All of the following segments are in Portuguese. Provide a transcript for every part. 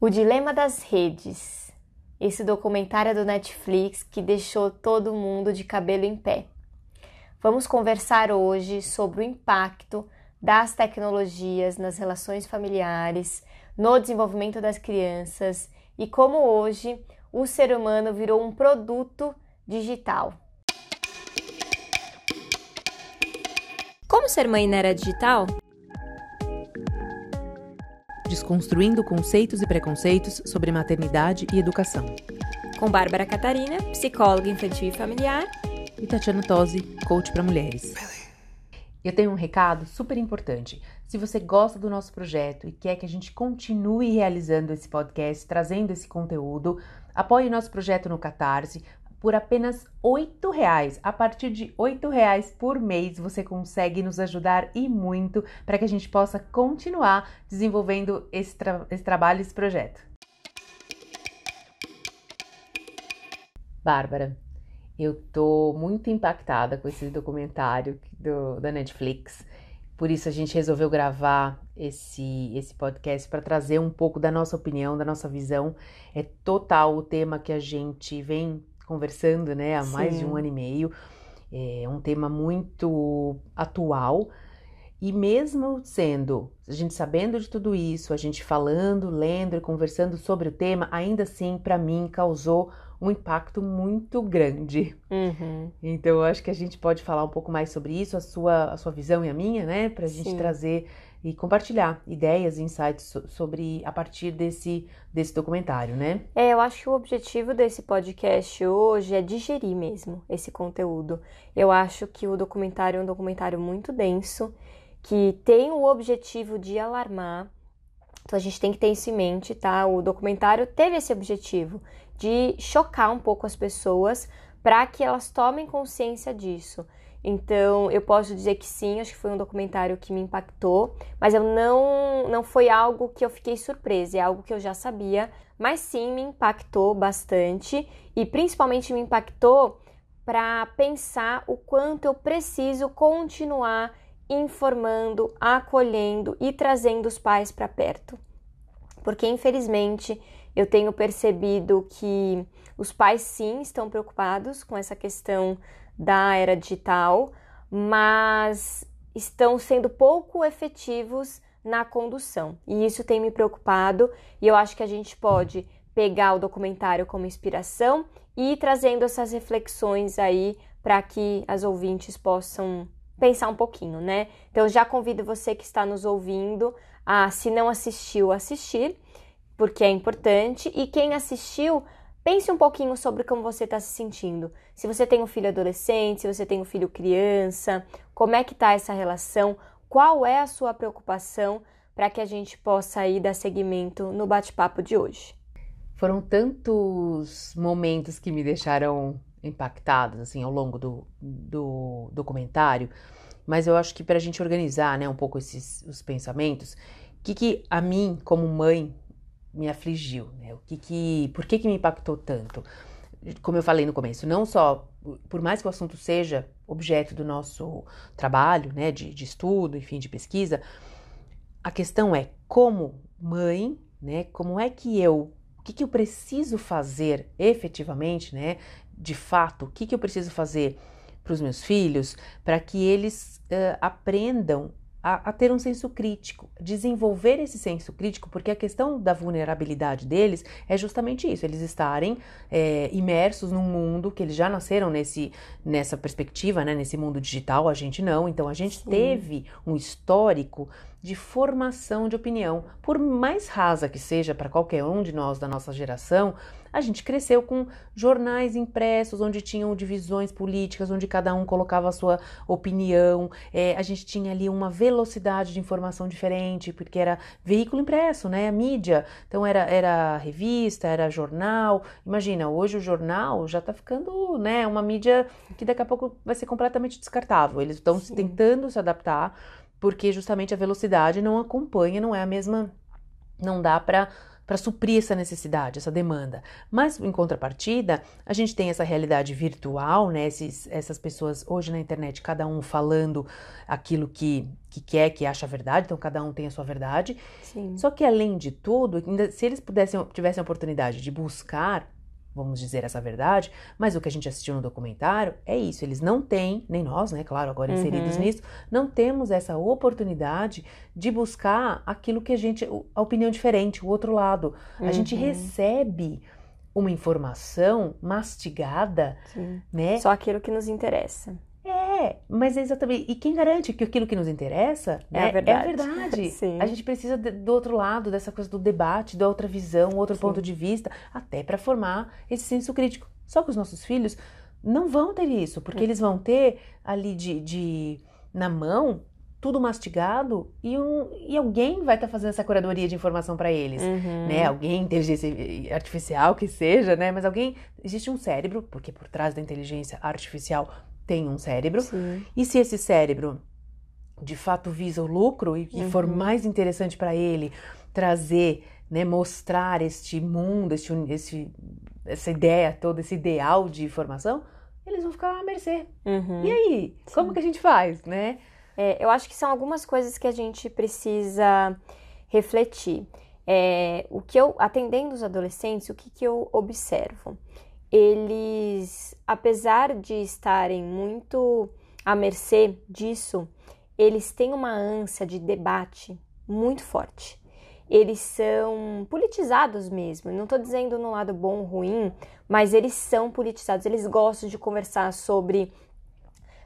O Dilema das Redes. Esse documentário é do Netflix que deixou todo mundo de cabelo em pé. Vamos conversar hoje sobre o impacto das tecnologias nas relações familiares, no desenvolvimento das crianças e como hoje o ser humano virou um produto digital. Como ser mãe na era digital? Desconstruindo conceitos e preconceitos sobre maternidade e educação. Com Bárbara Catarina, psicóloga infantil e familiar, e Tatiana Tosi, coach para mulheres. Eu tenho um recado super importante. Se você gosta do nosso projeto e quer que a gente continue realizando esse podcast, trazendo esse conteúdo, apoie nosso projeto no Catarse por apenas R$ reais. A partir de R$ reais por mês você consegue nos ajudar e muito para que a gente possa continuar desenvolvendo esse, tra esse trabalho, esse projeto. Bárbara, eu tô muito impactada com esse documentário do, da Netflix. Por isso a gente resolveu gravar esse, esse podcast para trazer um pouco da nossa opinião, da nossa visão. É total o tema que a gente vem conversando, né, há Sim. mais de um ano e meio. É um tema muito atual. E mesmo sendo, a gente sabendo de tudo isso, a gente falando, lendo e conversando sobre o tema, ainda assim, para mim, causou um impacto muito grande. Uhum. Então, eu acho que a gente pode falar um pouco mais sobre isso, a sua, a sua visão e a minha, né? Para a gente trazer e compartilhar ideias e insights sobre a partir desse, desse documentário, né? É, eu acho que o objetivo desse podcast hoje é digerir mesmo esse conteúdo. Eu acho que o documentário é um documentário muito denso, que tem o objetivo de alarmar. Então a gente tem que ter isso em mente, tá? O documentário teve esse objetivo de chocar um pouco as pessoas para que elas tomem consciência disso. Então, eu posso dizer que sim, acho que foi um documentário que me impactou, mas eu não não foi algo que eu fiquei surpresa, é algo que eu já sabia, mas sim me impactou bastante e principalmente me impactou para pensar o quanto eu preciso continuar informando, acolhendo e trazendo os pais para perto. Porque infelizmente eu tenho percebido que os pais sim estão preocupados com essa questão da era digital, mas estão sendo pouco efetivos na condução. E isso tem me preocupado, e eu acho que a gente pode pegar o documentário como inspiração e ir trazendo essas reflexões aí para que as ouvintes possam pensar um pouquinho, né? Então já convido você que está nos ouvindo a, se não assistiu, assistir, porque é importante, e quem assistiu, Pense um pouquinho sobre como você está se sentindo. Se você tem um filho adolescente, se você tem um filho criança, como é que está essa relação? Qual é a sua preocupação para que a gente possa aí dar seguimento no bate-papo de hoje? Foram tantos momentos que me deixaram impactados assim ao longo do, do documentário, mas eu acho que para a gente organizar né, um pouco esses os pensamentos, que, que a mim, como mãe, me afligiu, né? O que que, por que que me impactou tanto? Como eu falei no começo, não só por mais que o assunto seja objeto do nosso trabalho, né, de, de estudo, enfim, de pesquisa, a questão é como mãe, né, como é que eu, o que que eu preciso fazer efetivamente, né, de fato, o que que eu preciso fazer para os meus filhos para que eles uh, aprendam a, a, ter um senso crítico, desenvolver esse senso crítico, porque a questão da vulnerabilidade deles é justamente isso, eles estarem é, imersos num mundo que eles já nasceram nesse, nessa perspectiva, né, nesse mundo digital, a gente não, então a gente Sim. teve um histórico de formação de opinião, por mais rasa que seja para qualquer um de nós da nossa geração, a gente cresceu com jornais impressos onde tinham divisões políticas, onde cada um colocava a sua opinião. É, a gente tinha ali uma velocidade de informação diferente, porque era veículo impresso, né? A mídia. Então era, era revista, era jornal. Imagina, hoje o jornal já está ficando, né? Uma mídia que daqui a pouco vai ser completamente descartável. Eles estão tentando se adaptar, porque justamente a velocidade não acompanha, não é a mesma. Não dá para para suprir essa necessidade, essa demanda. Mas em contrapartida, a gente tem essa realidade virtual, né? Esses, essas pessoas hoje na internet, cada um falando aquilo que, que quer, que acha verdade, então cada um tem a sua verdade. Sim. Só que além de tudo, se eles pudessem, tivessem a oportunidade de buscar vamos dizer essa verdade, mas o que a gente assistiu no documentário é isso, eles não têm, nem nós, né, claro, agora inseridos uhum. nisso, não temos essa oportunidade de buscar aquilo que a gente, a opinião diferente, o outro lado. Uhum. A gente uhum. recebe uma informação mastigada, Sim. né? Só aquilo que nos interessa. É, mas é exatamente. E quem garante que aquilo que nos interessa é né, a verdade? É a verdade. A gente precisa de, do outro lado, dessa coisa do debate, da outra visão, outro Sim. ponto de vista, até para formar esse senso crítico. Só que os nossos filhos não vão ter isso, porque é. eles vão ter ali de, de na mão tudo mastigado e, um, e alguém vai estar tá fazendo essa curadoria de informação para eles, uhum. né? Alguém, inteligência artificial que seja, né? Mas alguém, existe um cérebro, porque por trás da inteligência artificial tem um cérebro. Sim. E se esse cérebro de fato visa o lucro e, uhum. for mais interessante para ele trazer, né, mostrar este mundo, este, este, essa ideia toda, esse ideal de informação, eles vão ficar à mercê. Uhum. E aí, Sim. como que a gente faz, né? É, eu acho que são algumas coisas que a gente precisa refletir. É, o que eu, atendendo os adolescentes, o que, que eu observo? Eles, apesar de estarem muito à mercê disso, eles têm uma ânsia de debate muito forte. Eles são politizados mesmo. Não estou dizendo no lado bom ou ruim, mas eles são politizados. Eles gostam de conversar sobre,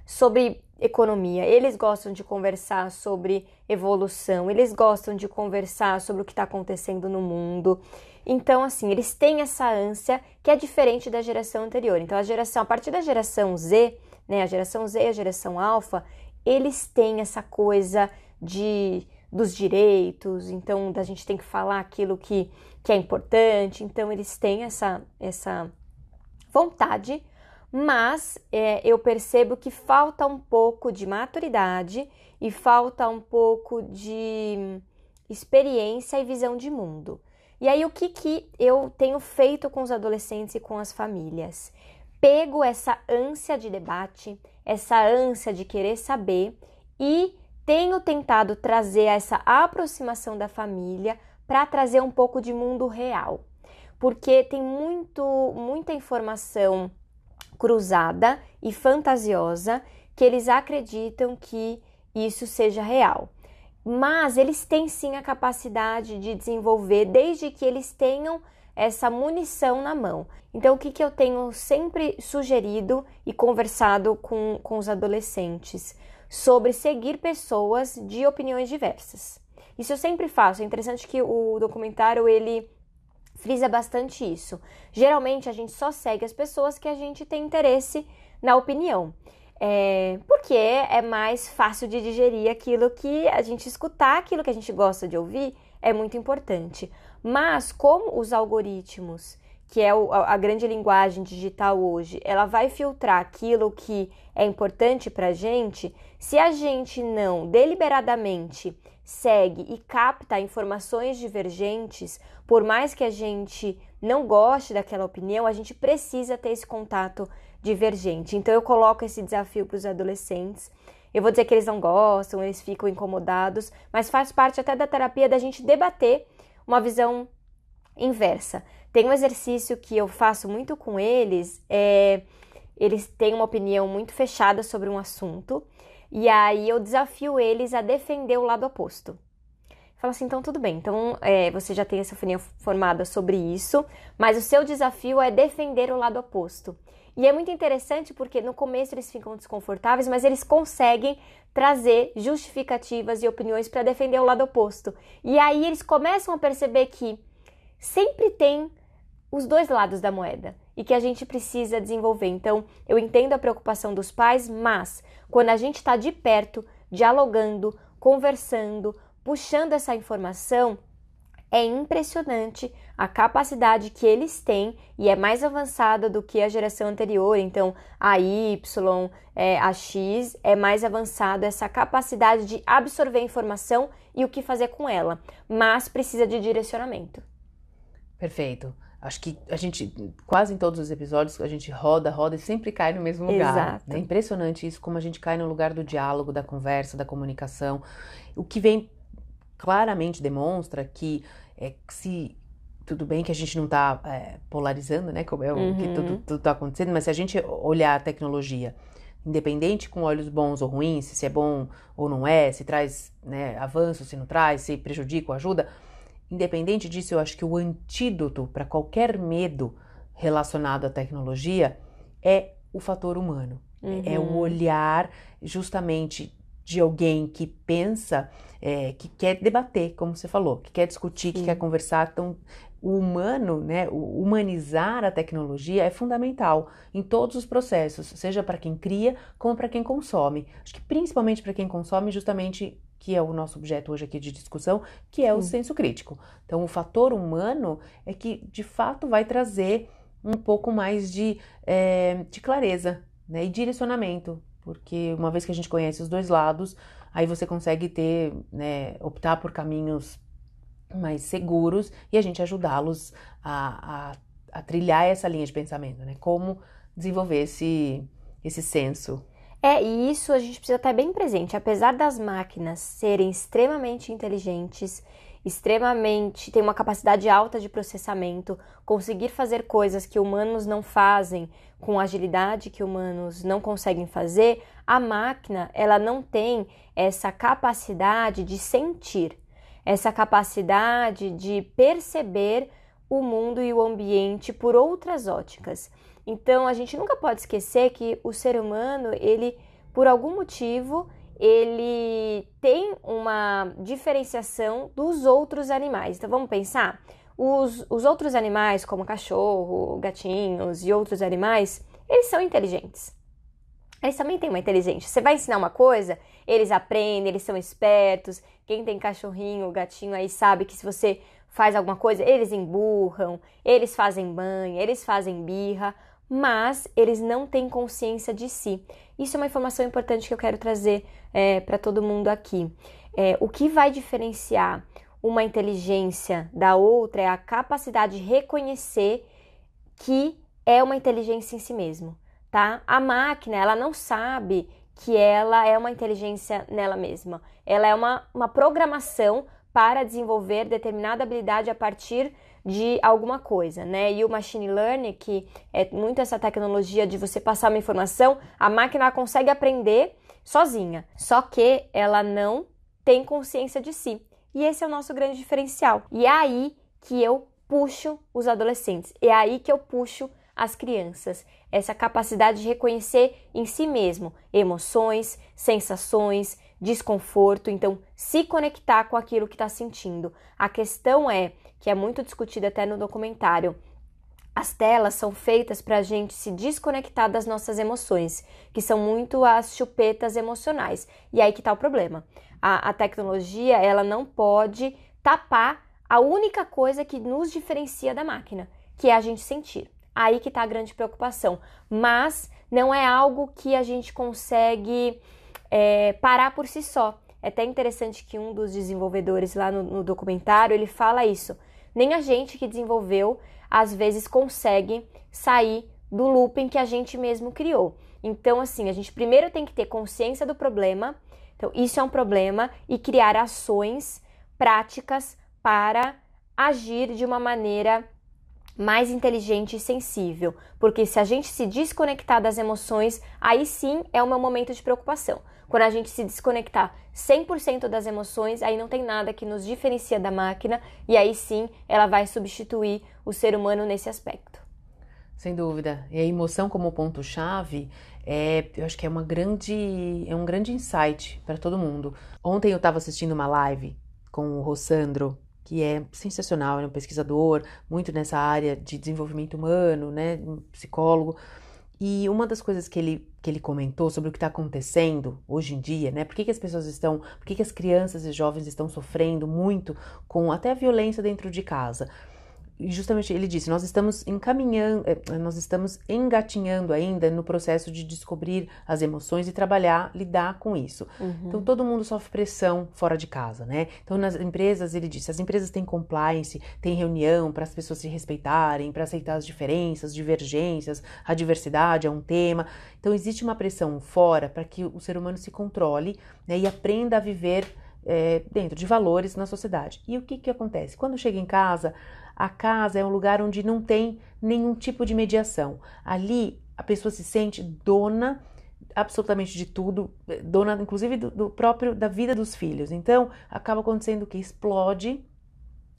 sobre economia, eles gostam de conversar sobre evolução, eles gostam de conversar sobre o que está acontecendo no mundo. Então, assim, eles têm essa ânsia que é diferente da geração anterior. Então, a geração, a partir da geração Z, né, a geração Z e a geração alfa, eles têm essa coisa de dos direitos, então da gente tem que falar aquilo que, que é importante, então eles têm essa, essa vontade, mas é, eu percebo que falta um pouco de maturidade e falta um pouco de experiência e visão de mundo. E aí, o que, que eu tenho feito com os adolescentes e com as famílias? Pego essa ânsia de debate, essa ânsia de querer saber e tenho tentado trazer essa aproximação da família para trazer um pouco de mundo real. Porque tem muito, muita informação cruzada e fantasiosa que eles acreditam que isso seja real mas eles têm sim a capacidade de desenvolver desde que eles tenham essa munição na mão. Então, o que, que eu tenho sempre sugerido e conversado com, com os adolescentes? Sobre seguir pessoas de opiniões diversas. Isso eu sempre faço. É interessante que o documentário ele frisa bastante isso. Geralmente a gente só segue as pessoas que a gente tem interesse na opinião. É, porque é mais fácil de digerir aquilo que a gente escutar, aquilo que a gente gosta de ouvir, é muito importante. Mas como os algoritmos, que é a grande linguagem digital hoje, ela vai filtrar aquilo que é importante para a gente, se a gente não deliberadamente segue e capta informações divergentes, por mais que a gente não goste daquela opinião, a gente precisa ter esse contato divergente. Então eu coloco esse desafio para os adolescentes. Eu vou dizer que eles não gostam, eles ficam incomodados, mas faz parte até da terapia da gente debater uma visão inversa. Tem um exercício que eu faço muito com eles, é, eles têm uma opinião muito fechada sobre um assunto, e aí eu desafio eles a defender o lado oposto. Falo assim, então tudo bem, então é, você já tem essa opinião formada sobre isso, mas o seu desafio é defender o lado oposto. E é muito interessante porque no começo eles ficam desconfortáveis, mas eles conseguem trazer justificativas e opiniões para defender o lado oposto. E aí eles começam a perceber que sempre tem os dois lados da moeda e que a gente precisa desenvolver. Então, eu entendo a preocupação dos pais, mas quando a gente está de perto, dialogando, conversando, puxando essa informação, é impressionante a capacidade que eles têm e é mais avançada do que a geração anterior. Então, a Y, é, a X é mais avançada essa capacidade de absorver informação e o que fazer com ela, mas precisa de direcionamento. Perfeito. Acho que a gente, quase em todos os episódios, a gente roda, roda e sempre cai no mesmo lugar. Exato. É impressionante isso, como a gente cai no lugar do diálogo, da conversa, da comunicação. O que vem claramente demonstra que é, se tudo bem que a gente não está é, polarizando, né? Como é o Uhum. que tudo está acontecendo, mas se a gente olhar a tecnologia, independente com olhos bons ou ruins, se é bom ou não é, se traz né, avanço, se não traz, se prejudica ou ajuda, independente disso, eu acho que o antídoto para qualquer medo relacionado à tecnologia é o fator humano. É o Uhum. olhar justamente de alguém que pensa, é, que quer debater, como você falou, que quer discutir, que Sim. quer conversar. Então, o humano, né, o humanizar a tecnologia é fundamental em todos os processos, seja para quem cria como para quem consome. Acho que principalmente para quem consome, justamente que é o nosso objeto hoje aqui de discussão, que é o Sim. senso crítico. Então, o fator humano é que de fato vai trazer um pouco mais de, é, de clareza né, e direcionamento, porque uma vez que a gente conhece os dois lados, aí você consegue ter, né, optar por caminhos mais seguros e a gente ajudá-los a, a, a trilhar essa linha de pensamento, né? Como desenvolver esse, esse senso. É, e isso a gente precisa estar bem presente. Apesar das máquinas serem extremamente inteligentes, extremamente, têm uma capacidade alta de processamento, conseguir fazer coisas que humanos não fazem com agilidade que humanos não conseguem fazer, a máquina, ela não tem essa capacidade de sentir, essa capacidade de perceber o mundo e o ambiente por outras óticas. Então a gente nunca pode esquecer que o ser humano, ele, por algum motivo, ele tem uma diferenciação dos outros animais. Então vamos pensar, os, os outros animais, como cachorro, gatinhos e outros animais, eles são inteligentes. Eles também têm uma inteligência. Você vai ensinar uma coisa, eles aprendem, eles são espertos. Quem tem cachorrinho, gatinho aí sabe que se você faz alguma coisa, eles emburram, eles fazem banho, eles fazem birra, mas eles não têm consciência de si. Isso é uma informação importante que eu quero trazer é, para todo mundo aqui. É, o que vai diferenciar uma inteligência da outra é a capacidade de reconhecer que é uma inteligência em si mesmo, tá? A máquina, ela não sabe que ela é uma inteligência nela mesma. Ela é uma, uma programação para desenvolver determinada habilidade a partir de alguma coisa, né? E o machine learning, que é muito essa tecnologia de você passar uma informação, a máquina consegue aprender sozinha, só que ela não tem consciência de si. E esse é o nosso grande diferencial. E é aí que eu puxo os adolescentes, é aí que eu puxo as crianças. Essa capacidade de reconhecer em si mesmo emoções, sensações, desconforto, então se conectar com aquilo que está sentindo. A questão é, que é muito discutida até no documentário, as telas são feitas para a gente se desconectar das nossas emoções, que são muito as chupetas emocionais. E aí que está o problema. A, a tecnologia ela não pode tapar a única coisa que nos diferencia da máquina, que é a gente sentir. Aí que está a grande preocupação. Mas não é algo que a gente consegue é, parar por si só. É até interessante que um dos desenvolvedores lá no, no documentário ele fala isso. Nem a gente que desenvolveu às vezes consegue sair do looping que a gente mesmo criou. Então, assim, a gente primeiro tem que ter consciência do problema. Então, isso é um problema e criar ações práticas para agir de uma maneira mais inteligente e sensível, porque se a gente se desconectar das emoções, aí sim é o meu momento de preocupação. Quando a gente se desconectar 100% das emoções, aí não tem nada que nos diferencia da máquina e aí sim ela vai substituir o ser humano nesse aspecto. Sem dúvida. E a emoção como ponto chave, é, eu acho que é uma grande, é um grande insight para todo mundo. Ontem eu estava assistindo uma live com o Rossandro, que é sensacional, é um pesquisador muito nessa área de desenvolvimento humano, né, um psicólogo. E uma das coisas que ele, que ele comentou sobre o que está acontecendo hoje em dia, né? Por que, que as pessoas estão, por que, que as crianças e jovens estão sofrendo muito com até a violência dentro de casa? Justamente ele disse, nós estamos encaminhando, eh, nós estamos engatinhando ainda no processo de descobrir as emoções e trabalhar, lidar com isso. Uhum. Então todo mundo sofre pressão fora de casa, né? Então nas empresas, ele disse, as empresas têm compliance, têm reunião para as pessoas se respeitarem, para aceitar as diferenças, divergências, a diversidade é um tema. Então existe uma pressão fora para que o ser humano se controle né, e aprenda a viver é, dentro de valores na sociedade. E o que, que acontece? Quando chega em casa, a casa é um lugar onde não tem nenhum tipo de mediação. Ali a pessoa se sente dona absolutamente de tudo, dona inclusive do, do próprio da vida dos filhos. Então acaba acontecendo que explode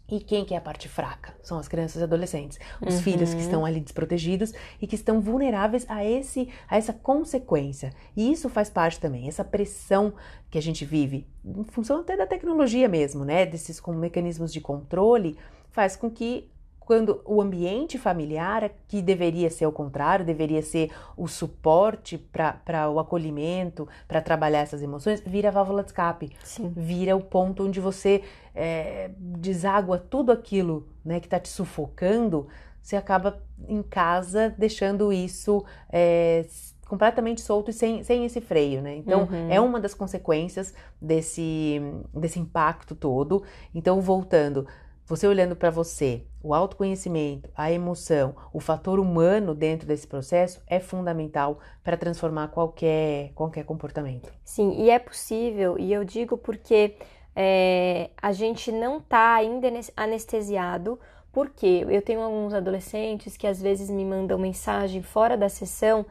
e quem que é a parte fraca? São as crianças e adolescentes, os uhum. filhos que estão ali desprotegidos e que estão vulneráveis a esse a essa consequência. E isso faz parte também, essa pressão que a gente vive, em função até da tecnologia mesmo, né, desses com mecanismos de controle, faz com que quando o ambiente familiar, que deveria ser o contrário, deveria ser o suporte para o acolhimento, para trabalhar essas emoções, vira a válvula de escape. Sim. Vira o ponto onde você é, deságua tudo aquilo né, que está te sufocando, você acaba em casa deixando isso é, completamente solto e sem, sem esse freio, né? Então, uhum. é uma das consequências desse, desse impacto todo. Então, voltando, você olhando para você, o autoconhecimento, a emoção, o fator humano dentro desse processo é fundamental para transformar qualquer, qualquer comportamento. Sim, e é possível, e eu digo porque é, a gente não está ainda anestesiado, porque eu tenho alguns adolescentes que às vezes me mandam mensagem fora da sessão,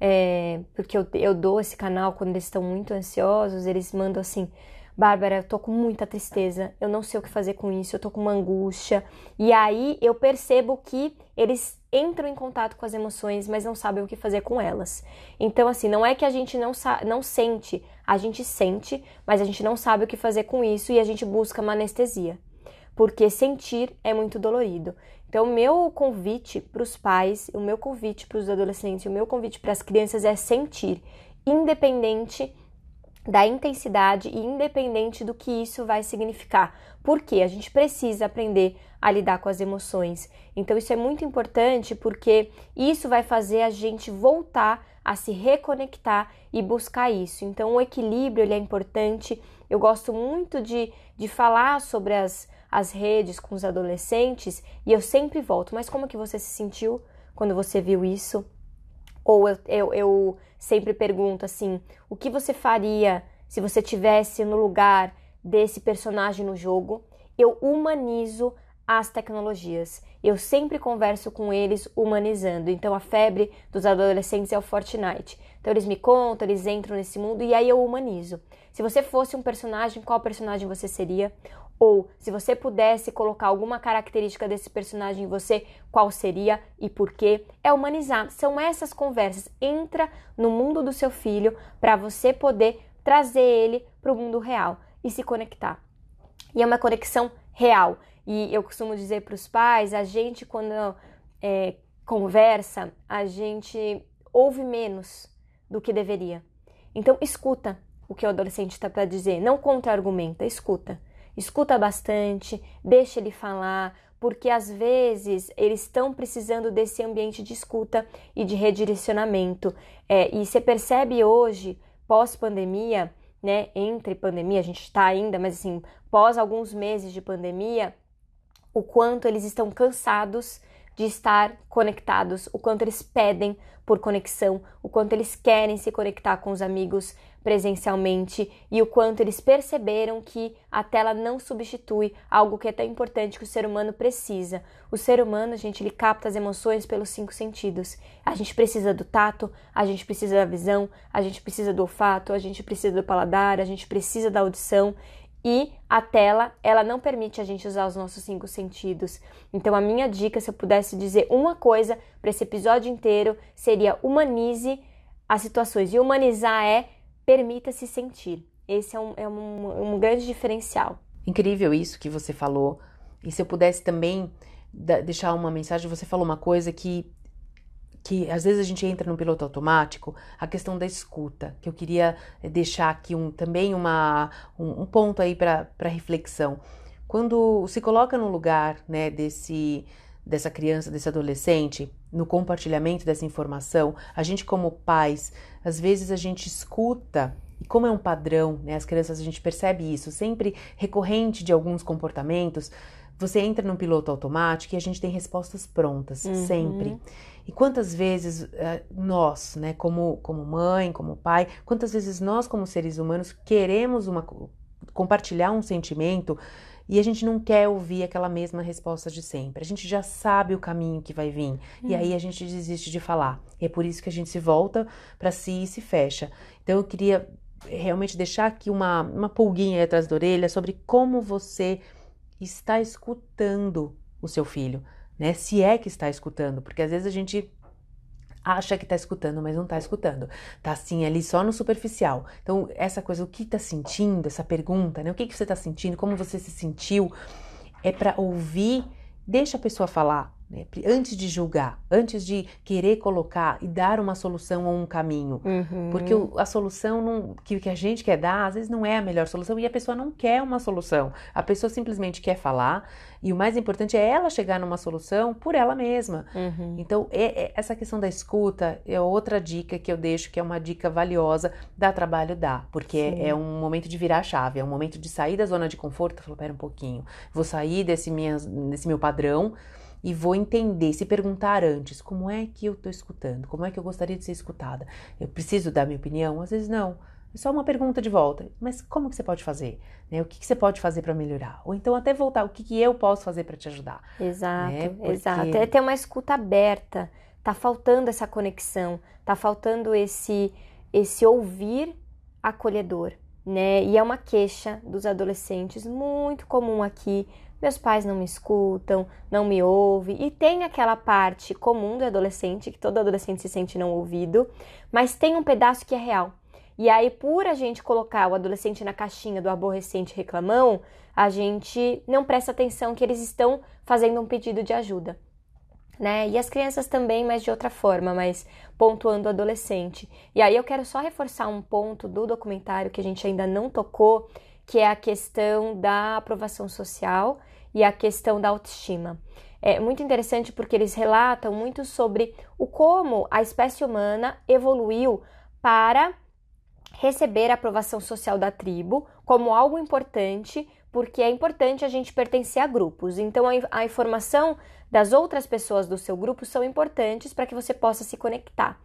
é, porque eu, eu dou esse canal quando eles estão muito ansiosos, eles mandam assim Bárbara, eu tô com muita tristeza, eu não sei o que fazer com isso, eu tô com uma angústia. E aí eu percebo que eles entram em contato com as emoções, mas não sabem o que fazer com elas. Então, assim, não é que a gente não, não sente, a gente sente, mas a gente não sabe o que fazer com isso e a gente busca uma anestesia. Porque sentir é muito dolorido. Então, o meu convite para os pais, o meu convite para os adolescentes, o meu convite para as crianças é sentir, independente da intensidade e independente do que isso vai significar. Porque a gente precisa aprender a lidar com as emoções. Então isso é muito importante porque isso vai fazer a gente voltar a se reconectar e buscar isso. Então o equilíbrio ele é importante. Eu gosto muito de, de falar sobre as, as redes com os adolescentes e eu sempre volto. Mas como que você se sentiu quando você viu isso? Ou eu, eu, eu sempre pergunto assim: o que você faria se você tivesse no lugar desse personagem no jogo? Eu humanizo as tecnologias. Eu sempre converso com eles humanizando. Então a febre dos adolescentes é o Fortnite. Então eles me contam, eles entram nesse mundo e aí eu humanizo. Se você fosse um personagem, qual personagem você seria? Ou se você pudesse colocar alguma característica desse personagem em você, qual seria e por quê? É humanizar. São essas conversas. Entra no mundo do seu filho para você poder trazer ele para o mundo real e se conectar. E é uma conexão real. E eu costumo dizer para os pais, a gente quando é, conversa, a gente ouve menos do que deveria. Então escuta o que o adolescente está para dizer, não contra-argumenta, escuta escuta bastante, deixa ele falar, porque às vezes eles estão precisando desse ambiente de escuta e de redirecionamento. É, e você percebe hoje, pós-pandemia, né? Entre pandemia, a gente está ainda, mas assim, pós alguns meses de pandemia, o quanto eles estão cansados de estar conectados, o quanto eles pedem por conexão, o quanto eles querem se conectar com os amigos presencialmente e o quanto eles perceberam que a tela não substitui algo que é tão importante que o ser humano precisa. O ser humano, gente, ele capta as emoções pelos cinco sentidos. A gente precisa do tato, a gente precisa da visão, a gente precisa do olfato, a gente precisa do paladar, a gente precisa da audição e a tela, ela não permite a gente usar os nossos cinco sentidos. Então, a minha dica, se eu pudesse dizer uma coisa para esse episódio inteiro, seria humanize as situações. E humanizar é permita-se sentir. Esse é um, é um, um grande diferencial. Incrível isso que você falou. E se eu pudesse também deixar uma mensagem, você falou uma coisa que que às vezes a gente entra no piloto automático, a questão da escuta, que eu queria deixar aqui um, também uma, um, um ponto aí para reflexão. Quando se coloca no lugar né, desse, dessa criança, desse adolescente, no compartilhamento dessa informação, a gente como pais, às vezes a gente escuta e como é um padrão, né, as crianças a gente percebe isso, sempre recorrente de alguns comportamentos, você entra num piloto automático e a gente tem respostas prontas, uhum. sempre. E quantas vezes uh, nós, né, como, como mãe, como pai, quantas vezes nós, como seres humanos, queremos uma, compartilhar um sentimento e a gente não quer ouvir aquela mesma resposta de sempre. A gente já sabe o caminho que vai vir. E aí a gente desiste de falar. E é por isso que a gente se volta para si e se fecha. Então eu queria realmente deixar aqui uma, uma pulguinha atrás da orelha sobre como você está escutando o seu filho, né? Se é que está escutando, porque às vezes a gente acha que está escutando, mas não está escutando. Tá assim ali só no superficial. Então, essa coisa, o que está sentindo, essa pergunta, né? O que, que você está sentindo, como você se sentiu, é para ouvir, deixa a pessoa falar, né? Antes de julgar, antes de querer colocar e dar uma solução ou um caminho. Uhum. Porque o, a solução não, que, que a gente quer dar, às vezes não é a melhor solução e a pessoa não quer uma solução. A pessoa simplesmente quer falar e o mais importante é ela chegar numa solução por ela mesma. Uhum. Então, é, é, essa questão da escuta é outra dica que eu deixo, que é uma dica valiosa, dá trabalho, dá. Porque é, é, um momento de virar a chave, é um momento de sair da zona de conforto. Falar, pera um pouquinho, vou sair desse, minha, desse meu padrão e vou entender, se perguntar antes, como é que eu estou escutando? Como é que eu gostaria de ser escutada? Eu preciso dar minha opinião? Às vezes não. É só uma pergunta de volta. Mas como que você pode fazer? Né? O que, que você pode fazer para melhorar? Ou então até voltar, o que, que eu posso fazer para te ajudar? Exato, né? Porque... exato. É ter uma escuta aberta. Tá faltando essa conexão, tá faltando esse esse ouvir acolhedor, né? E é uma queixa dos adolescentes muito comum aqui meus pais não me escutam, não me ouvem, e tem aquela parte comum do adolescente, que todo adolescente se sente não ouvido, mas tem um pedaço que é real. E aí, por a gente colocar o adolescente na caixinha do aborrecente reclamão, a gente não presta atenção que eles estão fazendo um pedido de ajuda. Né? E as crianças também, mas de outra forma, mas pontuando o adolescente. E aí eu quero só reforçar um ponto do documentário que a gente ainda não tocou, que é a questão da aprovação social e a questão da autoestima. É muito interessante porque eles relatam muito sobre o como a espécie humana evoluiu para receber a aprovação social da tribo como algo importante, porque é importante a gente pertencer a grupos. Então a, informação das outras pessoas do seu grupo são importantes para que você possa se conectar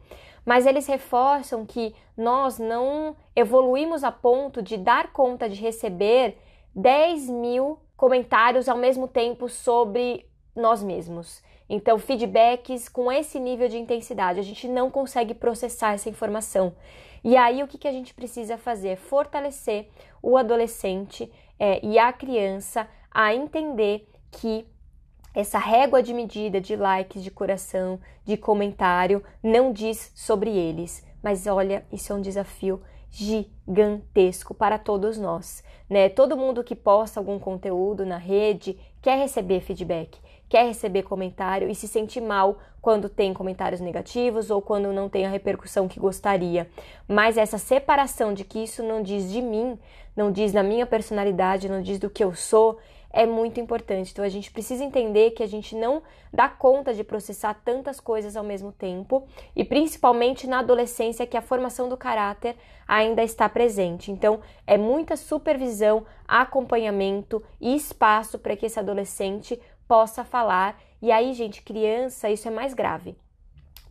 mas eles reforçam que nós não evoluímos a ponto de dar conta de receber 10 mil comentários ao mesmo tempo sobre nós mesmos. Então, feedbacks com esse nível de intensidade, a gente não consegue processar essa informação. E aí, o que, que a gente precisa fazer? É fortalecer o adolescente é, e a criança a entender que essa régua de medida de likes, de coração, de comentário não diz sobre eles. Mas olha, isso é um desafio gigantesco para todos nós, né? Todo mundo que posta algum conteúdo na rede quer receber feedback, quer receber comentário e se sente mal quando tem comentários negativos ou quando não tem a repercussão que gostaria. Mas essa separação de que isso não diz de mim, não diz da minha personalidade, não diz do que eu sou, é muito importante. Então a gente precisa entender que a gente não dá conta de processar tantas coisas ao mesmo tempo e principalmente na adolescência que a formação do caráter ainda está presente. Então é muita supervisão, acompanhamento e espaço para que esse adolescente possa falar. E aí, gente, criança, isso é mais grave.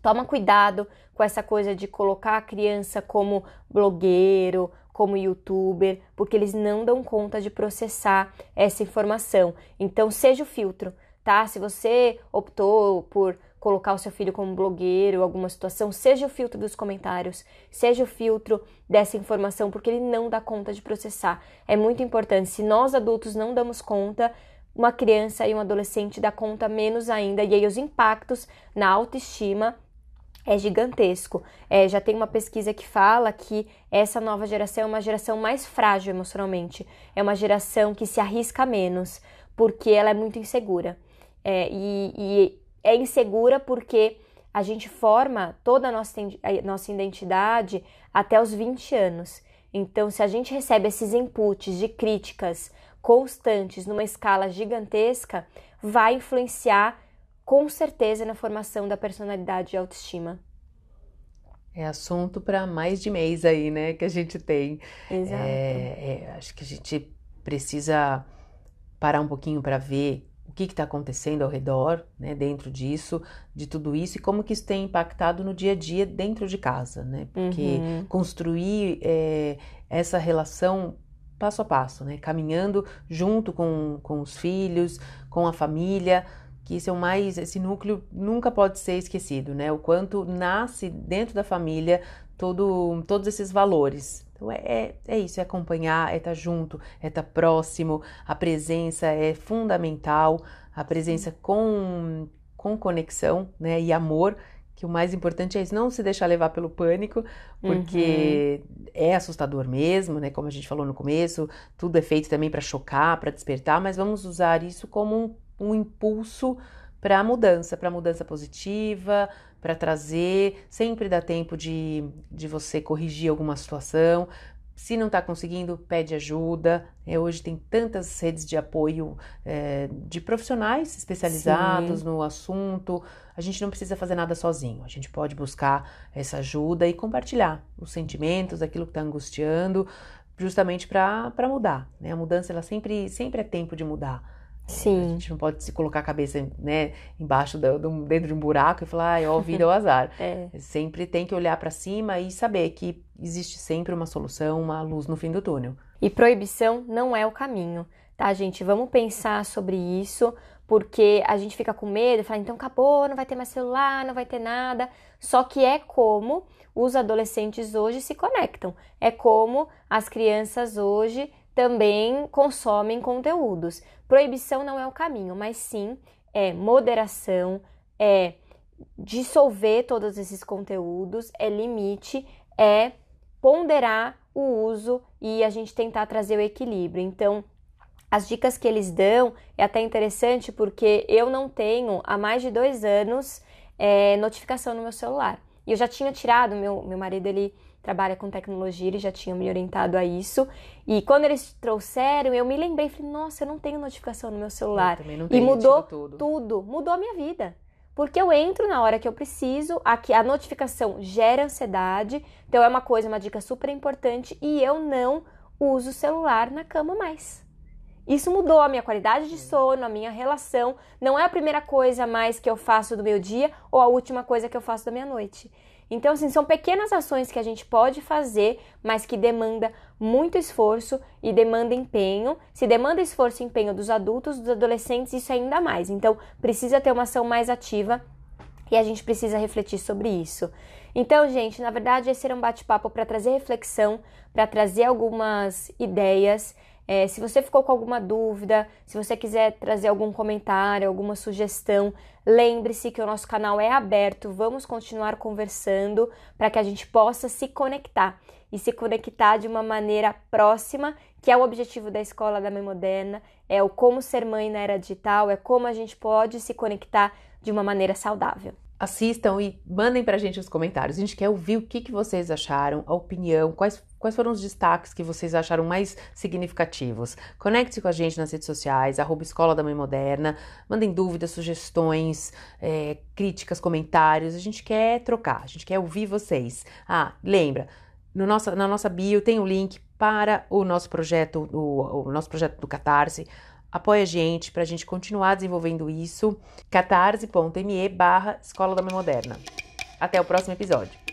Toma cuidado com essa coisa de colocar a criança como blogueiro, como youtuber, porque eles não dão conta de processar essa informação. Então, seja o filtro, tá? Se você optou por colocar o seu filho como blogueiro, alguma situação, seja o filtro dos comentários, seja o filtro dessa informação, porque ele não dá conta de processar. É muito importante. Se nós adultos não damos conta, uma criança e um adolescente dá conta menos ainda, e aí os impactos na autoestima é gigantesco. É, já tem uma pesquisa que fala que essa nova geração é uma geração mais frágil emocionalmente, é uma geração que se arrisca menos, porque ela é muito insegura. É, e, e, é insegura porque a gente forma toda a nossa, a nossa identidade até os 20 anos. Então, se a gente recebe esses inputs de críticas constantes numa escala gigantesca, vai influenciar com certeza na formação da personalidade e autoestima. É assunto para mais de mês aí, né, que a gente tem. Exato. É, é, acho que a gente precisa parar um pouquinho para ver o que está acontecendo ao redor, né, dentro disso, de tudo isso e como que isso tem impactado no dia a dia dentro de casa, né? Porque Uhum. construir é, essa relação passo a passo, né? Caminhando junto com, com os filhos, com a família, que isso é o mais, esse núcleo nunca pode ser esquecido, né? O quanto nasce dentro da família todo, todos esses valores. Então é, é, é isso, é acompanhar, é estar junto, é estar próximo, a presença é fundamental, a presença com, com conexão, né? E amor, que o mais importante é isso, não se deixar levar pelo pânico, porque é assustador mesmo, né? Como a gente falou no começo, tudo é feito também para chocar, para despertar, mas vamos usar isso como um, um impulso para a mudança, para a mudança positiva, para trazer. Sempre dá tempo de, de você corrigir alguma situação. Se não está conseguindo, pede ajuda. É, hoje tem tantas redes de apoio é, de profissionais especializados Sim. no assunto. A gente não precisa fazer nada sozinho. A gente pode buscar essa ajuda e compartilhar os sentimentos, aquilo que está angustiando, justamente para mudar. Né? A mudança ela sempre, sempre é tempo de mudar. A Sim. gente não pode se colocar a cabeça né, embaixo do, do- dentro de um buraco e falar, ai, ó, vida ou azar. É. Sempre tem que olhar para cima e saber que existe sempre uma solução, uma luz no fim do túnel. E proibição não é o caminho, tá, gente? Vamos pensar sobre isso, porque a gente fica com medo, fala, então acabou, não vai ter mais celular, não vai ter nada. Só que é como os adolescentes hoje se conectam, é como as crianças hoje também consomem conteúdos. Proibição não é o caminho, mas sim é moderação, é dissolver todos esses conteúdos, é limite, é ponderar o uso e a gente tentar trazer o equilíbrio. Então, as dicas que eles dão é até interessante porque eu não tenho há mais de dois anos é, notificação no meu celular. E eu já tinha tirado, meu, meu marido ele trabalha com tecnologia, ele já tinha me orientado a isso. E quando eles trouxeram, eu me lembrei, falei, nossa, eu não tenho notificação no meu celular. E mudou tudo. Tudo, mudou a minha vida. Porque eu entro na hora que eu preciso, aqui a notificação gera ansiedade, então é uma coisa, uma dica super importante, e eu não uso o celular na cama mais. Isso mudou a minha qualidade de sono, a minha relação. Não é a primeira coisa mais que eu faço do meu dia ou a última coisa que eu faço da minha noite. Então, assim, são pequenas ações que a gente pode fazer, mas que demanda muito esforço e demanda empenho. Se demanda esforço e empenho dos adultos, dos adolescentes, isso é ainda mais. Então, precisa ter uma ação mais ativa e a gente precisa refletir sobre isso. Então, gente, na verdade, esse era um bate-papo para trazer reflexão, para trazer algumas ideias. É, se você ficou com alguma dúvida, se você quiser trazer algum comentário, alguma sugestão, lembre-se que o nosso canal é aberto. Vamos continuar conversando para que a gente possa se conectar e se conectar de uma maneira próxima, que é o objetivo da Escola da Mãe Moderna, é o como ser mãe na era digital, é como a gente pode se conectar de uma maneira saudável. Assistam e mandem pra gente os comentários. A gente quer ouvir o que, que vocês acharam, a opinião, quais, quais foram os destaques que vocês acharam mais significativos. Conecte-se com a gente nas redes sociais, arroba Escola da Mãe Moderna. Mandem dúvidas, sugestões, é, críticas, comentários. A gente quer trocar, a gente quer ouvir vocês. Ah, lembra, no na nossa bio tem o link para o nosso projeto, o, o nosso projeto do Catarse. Apoie a gente para a gente continuar desenvolvendo isso. catarse.me barra Escola da Mãe Moderna. Até o próximo episódio.